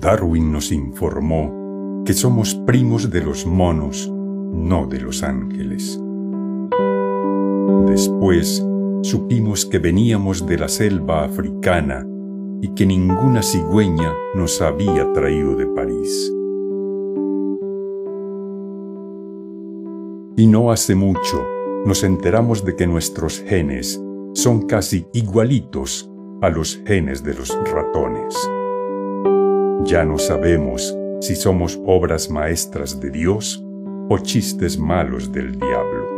Darwin nos informó que somos primos de los monos, no de los ángeles. Después supimos que veníamos de la selva africana y que ninguna cigüeña nos había traído de París. Y no hace mucho nos enteramos de que nuestros genes son casi igualitos a los genes de los ratones. Ya no sabemos si somos obras maestras de Dios o chistes malos del diablo.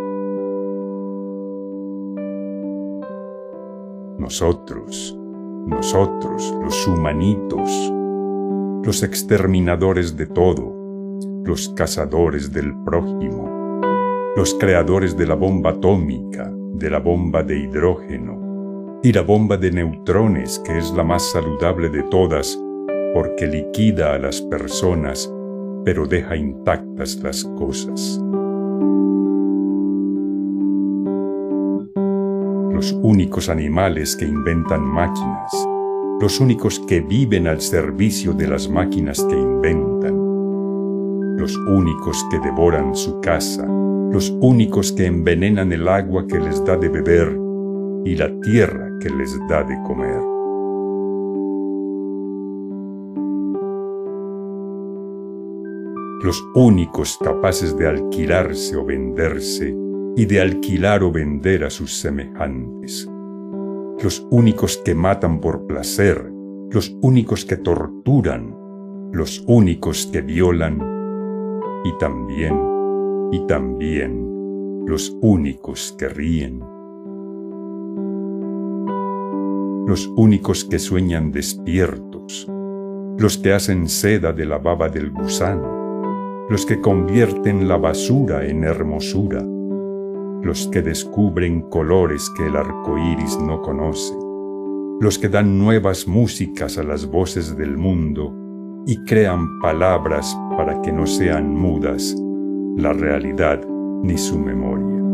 Nosotros, nosotros, los humanitos, los exterminadores de todo, los cazadores del prójimo, los creadores de la bomba atómica, de la bomba de hidrógeno y la bomba de neutrones, que es la más saludable de todas porque liquida a las personas, pero deja intactas las cosas. Los únicos animales que inventan máquinas, los únicos que viven al servicio de las máquinas que inventan, los únicos que devoran su casa, los únicos que envenenan el agua que les da de beber y la tierra que les da de comer. Los únicos capaces de alquilarse o venderse y de alquilar o vender a sus semejantes. Los únicos que matan por placer, los únicos que torturan, los únicos que violan y también y también los únicos que ríen, los únicos que sueñan despiertos, los que hacen seda de la baba del gusano, los que convierten la basura en hermosura, los que descubren colores que el arco iris no conoce, los que dan nuevas músicas a las voces del mundo y crean palabras para que no sean mudas la realidad ni su memoria.